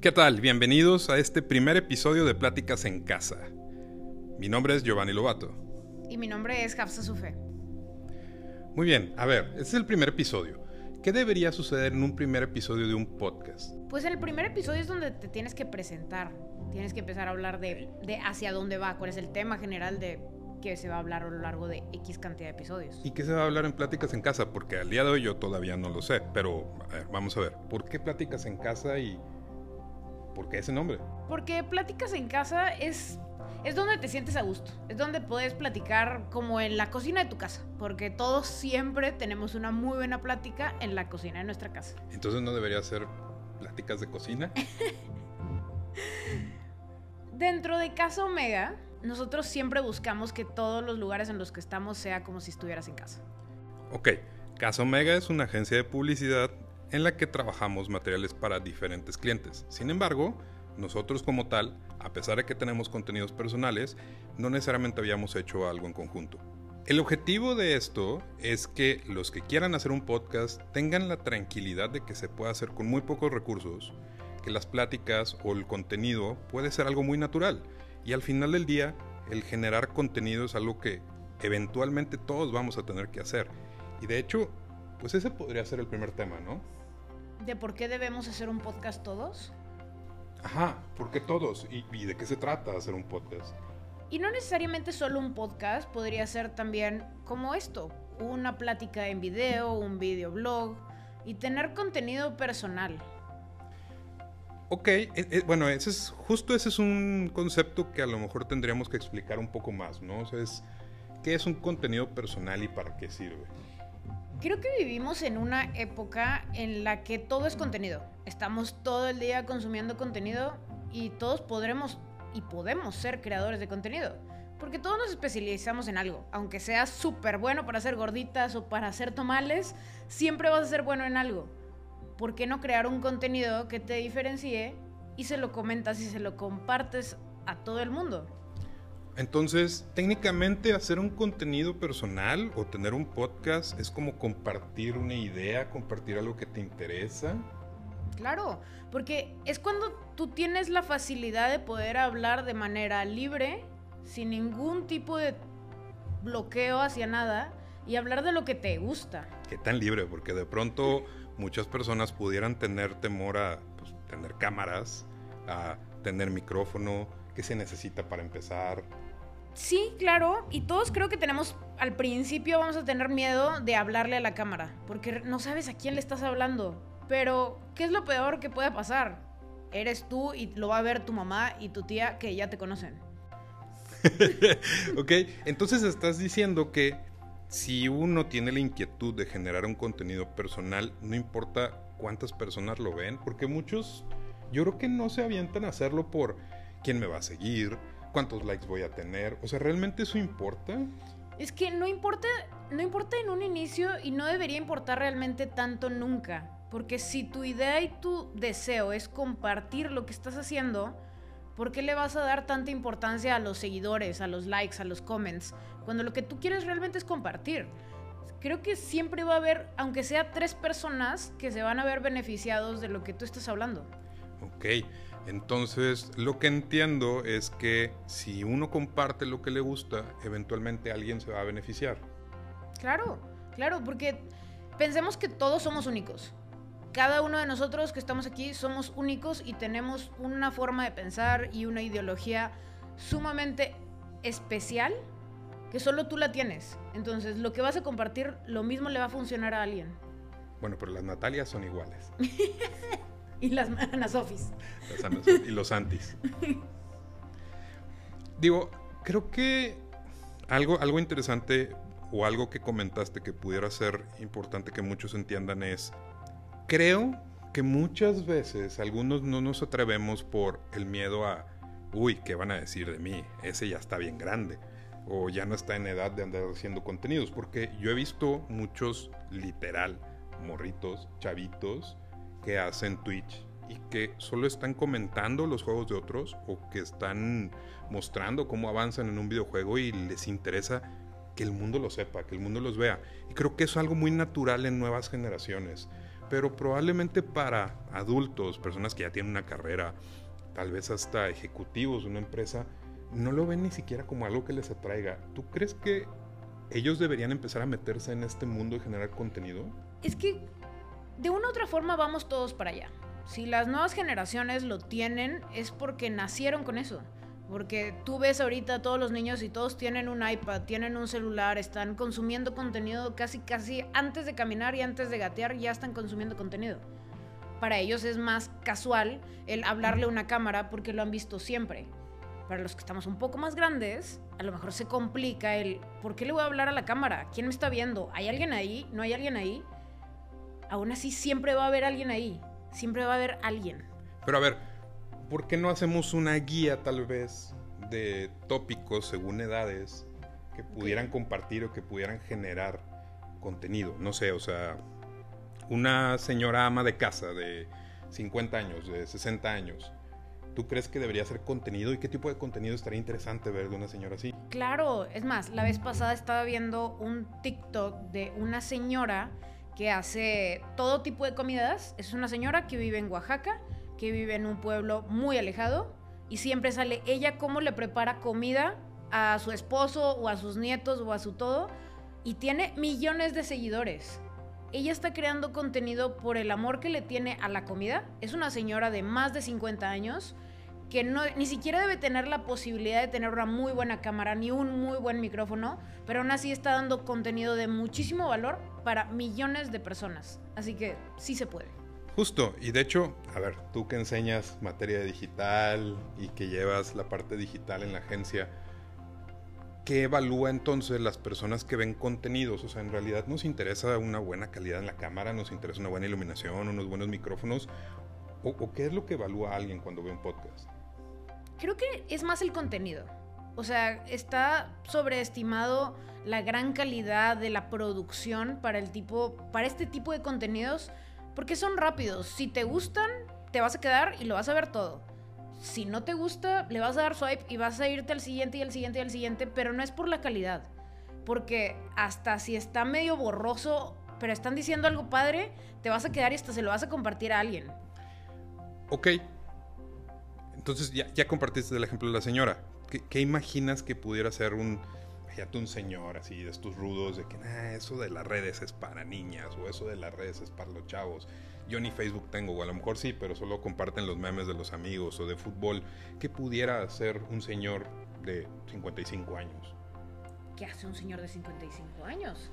¿Qué tal? Bienvenidos a este primer episodio de Pláticas en Casa. Mi nombre es Giovanni Lobato. Y mi nombre es Hafsa Sufe. Muy bien, a ver, este es el primer episodio. ¿Qué debería suceder en un primer episodio de un podcast? Pues en el primer episodio es donde te tienes que presentar. Tienes que empezar a hablar de, de hacia dónde va, cuál es el tema general de que se va a hablar a lo largo de X cantidad de episodios. ¿Y qué se va a hablar en Pláticas en Casa? Porque al día de hoy yo todavía no lo sé, pero a ver, vamos a ver, ¿por qué Pláticas en Casa y por qué ese nombre? Porque Pláticas en Casa es, es donde te sientes a gusto, es donde puedes platicar como en la cocina de tu casa, porque todos siempre tenemos una muy buena plática en la cocina de nuestra casa. Entonces no debería ser Pláticas de Cocina. Dentro de Casa Omega, nosotros siempre buscamos que todos los lugares en los que estamos sea como si estuvieras en casa. Ok, Casa Omega es una agencia de publicidad en la que trabajamos materiales para diferentes clientes. Sin embargo, nosotros como tal, a pesar de que tenemos contenidos personales, no necesariamente habíamos hecho algo en conjunto. El objetivo de esto es que los que quieran hacer un podcast tengan la tranquilidad de que se puede hacer con muy pocos recursos, que las pláticas o el contenido puede ser algo muy natural y al final del día el generar contenido es algo que eventualmente todos vamos a tener que hacer. Y de hecho, pues ese podría ser el primer tema, ¿no? ¿De por qué debemos hacer un podcast todos? Ajá, ¿por qué todos? ¿Y, y de qué se trata hacer un podcast? Y no necesariamente solo un podcast, podría ser también como esto, una plática en video, un videoblog y tener contenido personal. Ok, eh, eh, bueno, ese es, justo ese es un concepto que a lo mejor tendríamos que explicar un poco más, ¿no? O sea, es, ¿qué es un contenido personal y para qué sirve? Creo que vivimos en una época en la que todo es contenido. Estamos todo el día consumiendo contenido y todos podremos y podemos ser creadores de contenido. Porque todos nos especializamos en algo. Aunque seas súper bueno para hacer gorditas o para hacer tomales, siempre vas a ser bueno en algo. ¿Por qué no crear un contenido que te diferencie y se lo comentas y se lo compartes a todo el mundo? Entonces, técnicamente hacer un contenido personal o tener un podcast es como compartir una idea, compartir algo que te interesa. Claro, porque es cuando tú tienes la facilidad de poder hablar de manera libre, sin ningún tipo de bloqueo hacia nada, y hablar de lo que te gusta. ¿Qué tan libre? Porque de pronto muchas personas pudieran tener temor a pues, tener cámaras, a tener micrófono, qué se necesita para empezar. Sí, claro, y todos creo que tenemos, al principio vamos a tener miedo de hablarle a la cámara, porque no sabes a quién le estás hablando. Pero, ¿qué es lo peor que puede pasar? Eres tú y lo va a ver tu mamá y tu tía que ya te conocen. ok, entonces estás diciendo que si uno tiene la inquietud de generar un contenido personal, no importa cuántas personas lo ven, porque muchos, yo creo que no se avientan a hacerlo por quién me va a seguir, cuántos likes voy a tener, o sea, ¿realmente eso importa? Es que no importa, no importa en un inicio y no debería importar realmente tanto nunca. Porque si tu idea y tu deseo es compartir lo que estás haciendo, ¿por qué le vas a dar tanta importancia a los seguidores, a los likes, a los comments, cuando lo que tú quieres realmente es compartir? Creo que siempre va a haber, aunque sea tres personas, que se van a ver beneficiados de lo que tú estás hablando. Ok, entonces lo que entiendo es que si uno comparte lo que le gusta, eventualmente alguien se va a beneficiar. Claro, claro, porque pensemos que todos somos únicos cada uno de nosotros que estamos aquí somos únicos y tenemos una forma de pensar y una ideología sumamente especial que solo tú la tienes. Entonces, lo que vas a compartir, lo mismo le va a funcionar a alguien. Bueno, pero las Natalias son iguales. y las Ana Sofis. Las Ana Sofis y los Antis. Digo, creo que algo, algo interesante o algo que comentaste que pudiera ser importante que muchos entiendan es creo que muchas veces algunos no nos atrevemos por el miedo a, uy, ¿qué van a decir de mí? Ese ya está bien grande o ya no está en edad de andar haciendo contenidos, porque yo he visto muchos literal morritos, chavitos que hacen Twitch y que solo están comentando los juegos de otros o que están mostrando cómo avanzan en un videojuego y les interesa que el mundo lo sepa, que el mundo los vea. Y creo que es algo muy natural en nuevas generaciones pero probablemente para adultos, personas que ya tienen una carrera, tal vez hasta ejecutivos de una empresa, no lo ven ni siquiera como algo que les atraiga. ¿Tú crees que ellos deberían empezar a meterse en este mundo y generar contenido? Es que de una u otra forma vamos todos para allá. Si las nuevas generaciones lo tienen es porque nacieron con eso. Porque tú ves ahorita a todos los niños y todos tienen un iPad, tienen un celular, están consumiendo contenido casi casi antes de caminar y antes de gatear ya están consumiendo contenido. Para ellos es más casual el hablarle a una cámara porque lo han visto siempre. Para los que estamos un poco más grandes, a lo mejor se complica el ¿por qué le voy a hablar a la cámara? ¿Quién me está viendo? ¿Hay alguien ahí? ¿No hay alguien ahí? Aún así siempre va a haber alguien ahí. Siempre va a haber alguien. Pero a ver, ¿por qué no hacemos una guía tal vez de tópicos según edades que pudieran compartir o que pudieran generar contenido? No sé, o sea, una señora ama de casa de 50 años, de 60 años. ¿Tú crees que debería ser contenido y qué tipo de contenido estaría interesante ver de una señora así? Claro, es más, la vez pasada estaba viendo un TikTok de una señora que hace todo tipo de comidas. Es una señora que vive en Oaxaca, que vive en un pueblo muy alejado y siempre sale ella cómo le prepara comida a su esposo o a sus nietos o a su todo y tiene millones de seguidores. Ella está creando contenido por el amor que le tiene a la comida. Es una señora de más de 50 años que no, ni siquiera debe tener la posibilidad de tener una muy buena cámara ni un muy buen micrófono, pero aún así está dando contenido de muchísimo valor para millones de personas. Así que sí se puede. Justo, y de hecho, a ver, tú que enseñas materia digital y que llevas la parte digital en la agencia, ¿qué evalúa entonces las personas que ven contenidos? O sea, en realidad nos interesa una buena calidad en la cámara, nos interesa una buena iluminación, unos buenos micrófonos, o, o qué es lo que evalúa alguien cuando ve un podcast? Creo que es más el contenido. O sea, está sobreestimado la gran calidad de la producción para el tipo, para este tipo de contenidos, porque son rápidos. Si te gustan, te vas a quedar y lo vas a ver todo. Si no te gusta, le vas a dar swipe y vas a irte al siguiente y al siguiente y al siguiente, pero no es por la calidad. Porque hasta si está medio borroso, pero están diciendo algo padre, te vas a quedar y hasta se lo vas a compartir a alguien. Ok, entonces ya, compartiste el ejemplo de la señora. ¿Qué, imaginas que pudiera ser un, un señor así de estos rudos de que nah, eso de las redes es para niñas o eso de las redes es para los chavos? Yo ni Facebook tengo, o a lo mejor sí, pero solo comparten los memes de los amigos o de fútbol. ¿Qué pudiera hacer un señor de 55 años? ¿Qué hace un señor de 55 años?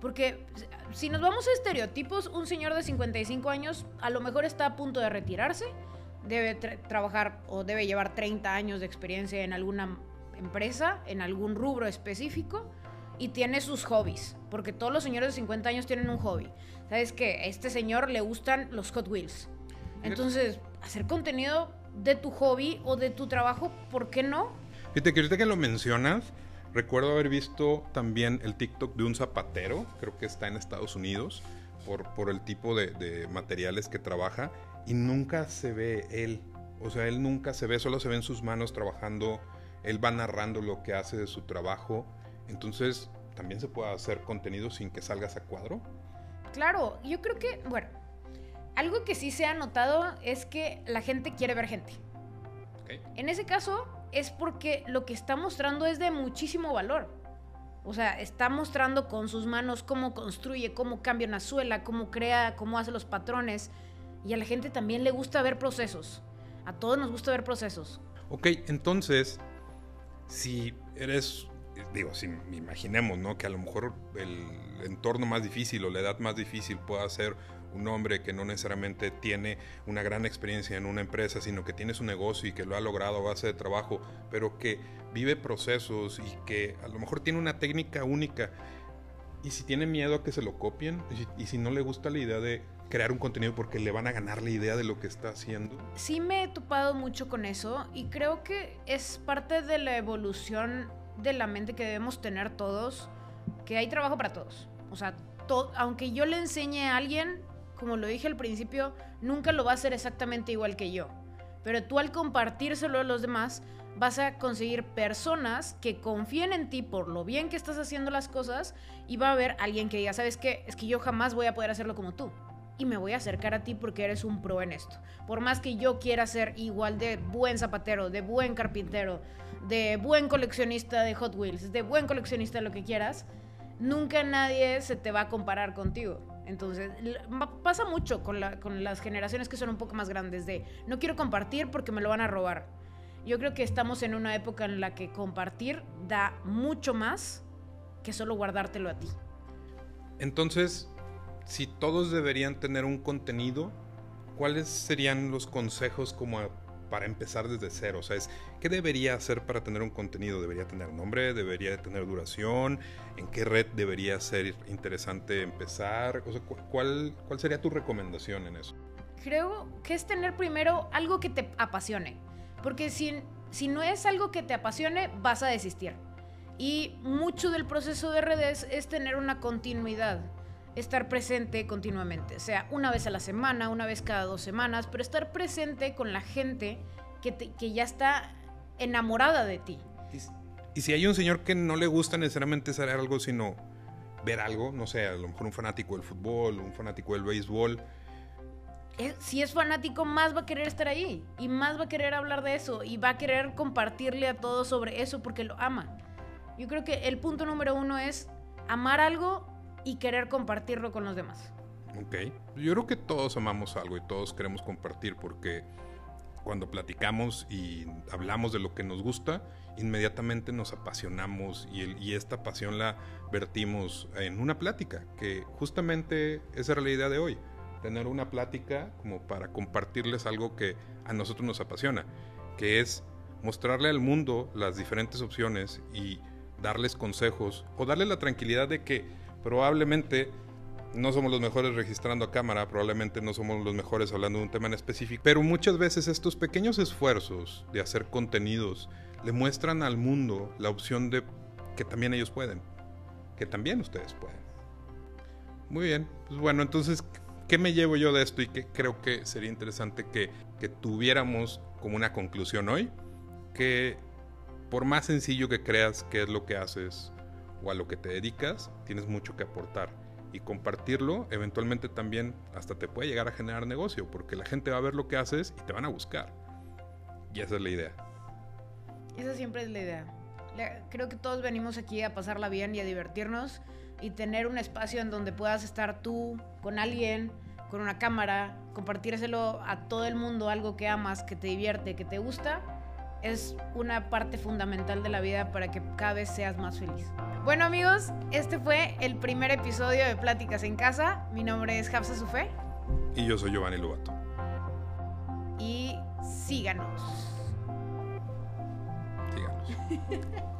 Porque si nos vamos a estereotipos, un señor de 55 años a lo mejor está a punto de retirarse debe trabajar o debe llevar 30 años de experiencia en alguna empresa, en algún rubro específico y tiene sus hobbies, porque todos los señores de 50 años tienen un hobby. ¿Sabes que A este señor le gustan los Hot Wheels. Entonces, hacer contenido de tu hobby o de tu trabajo, ¿por qué no? Fíjate que ahorita que lo mencionas, recuerdo haber visto también el TikTok de un zapatero, creo que está en Estados Unidos, por, por el tipo de, de materiales que trabaja y nunca se ve él. O sea, él nunca se ve, solo se ven sus manos trabajando. Él va narrando lo que hace de su trabajo. Entonces, también se puede hacer contenido sin que salgas a cuadro. Claro, yo creo que, bueno, algo que sí se ha notado es que la gente quiere ver gente. Okay. En ese caso, es porque lo que está mostrando es de muchísimo valor. O sea, está mostrando con sus manos cómo construye, cómo cambia una suela, cómo crea, cómo hace los patrones. Y a la gente también le gusta ver procesos. A todos nos gusta ver procesos. Ok, entonces, si eres, digo, si imaginemos, ¿no? Que a lo mejor el entorno más difícil o la edad más difícil pueda ser un hombre que no necesariamente tiene una gran experiencia en una empresa, sino que tiene su negocio y que lo ha logrado a base de trabajo, pero que vive procesos y que a lo mejor tiene una técnica única. Y si tiene miedo a que se lo copien, y si, no le gusta la idea de crear un contenido porque le van a ganar la idea de lo que está haciendo. Sí me he topado mucho con eso y creo que es parte de la evolución de la mente que debemos tener todos, que hay trabajo para todos. O sea, to aunque yo le enseñe a alguien, como lo dije al principio, nunca lo va a hacer exactamente igual que yo. Pero tú al compartírselo a los demás, vas a conseguir personas que confíen en ti por lo bien que estás haciendo las cosas y va a haber alguien que diga, ¿sabes qué? Es que yo jamás voy a poder hacerlo como tú. y me voy a acercar a ti porque eres un pro en esto. Por más que yo quiera ser igual de buen zapatero, de buen carpintero, de buen coleccionista de Hot Wheels, de buen coleccionista de lo que quieras, nunca nadie se te va a comparar contigo. Entonces, pasa mucho con, con las generaciones que son un poco más grandes de no quiero compartir porque me lo van a robar. Yo creo que estamos en una época en la que compartir da mucho más que solo guardártelo a ti. Entonces, si todos deberían tener un contenido, ¿cuáles serían los consejos como para empezar desde cero? O sea, es, ¿qué debería hacer para tener un contenido? ¿Debería tener nombre? ¿Debería tener duración? ¿En qué red debería ser interesante empezar? O sea, ¿cuál, ¿Cuál sería tu recomendación en eso? Creo que es tener primero algo que te apasione. Porque si, si no es algo que te apasione, vas a desistir. Y mucho del proceso de redes es tener una continuidad estar presente continuamente, o sea, una vez a la semana, una vez cada dos semanas, pero estar presente con la gente que, que ya está enamorada de ti. Y, si hay un señor que no le gusta necesariamente hacer algo, sino ver algo, no sé, a lo mejor un fanático del fútbol, un fanático del béisbol. Si es fanático, más va a querer estar ahí y más va a querer hablar de eso y va a querer compartirle a todos sobre eso porque lo ama. Yo creo que el punto número uno es amar algo y querer compartirlo con los demás. Ok, yo creo que todos amamos algo y todos queremos compartir porque cuando platicamos y hablamos de lo que nos gusta, inmediatamente nos apasionamos y, y, esta pasión la vertimos en una plática, que justamente esa era la idea de hoy, tener una plática como para compartirles algo que a nosotros nos apasiona, que es mostrarle al mundo las diferentes opciones y darles consejos o darle la tranquilidad de que probablemente no somos los mejores registrando a cámara, probablemente no somos los mejores hablando de un tema en específico, pero muchas veces estos pequeños esfuerzos de hacer contenidos le muestran al mundo la opción de que también ellos pueden, que también ustedes pueden. Muy bien, pues bueno, entonces, ¿qué me llevo yo de esto y qué creo que sería interesante que, que tuviéramos como una conclusión hoy? Que por más sencillo que creas que es lo que haces, o a lo que te dedicas, tienes mucho que aportar. Y compartirlo eventualmente también hasta te puede llegar a generar negocio, porque la gente va a ver lo que haces y te van a buscar. Y esa es la idea. Esa siempre es la idea. Creo que todos venimos aquí a pasarla bien y a divertirnos y tener un espacio en donde puedas estar tú con alguien, con una cámara, compartírselo a todo el mundo, algo que amas, que te divierte, que te gusta es una parte fundamental de la vida para que cada vez seas más feliz. Bueno amigos, este fue el primer episodio de Pláticas en Casa. Mi nombre es Hafsa Sufé. Y yo soy Giovanni Lubato. Y síganos. Síganos.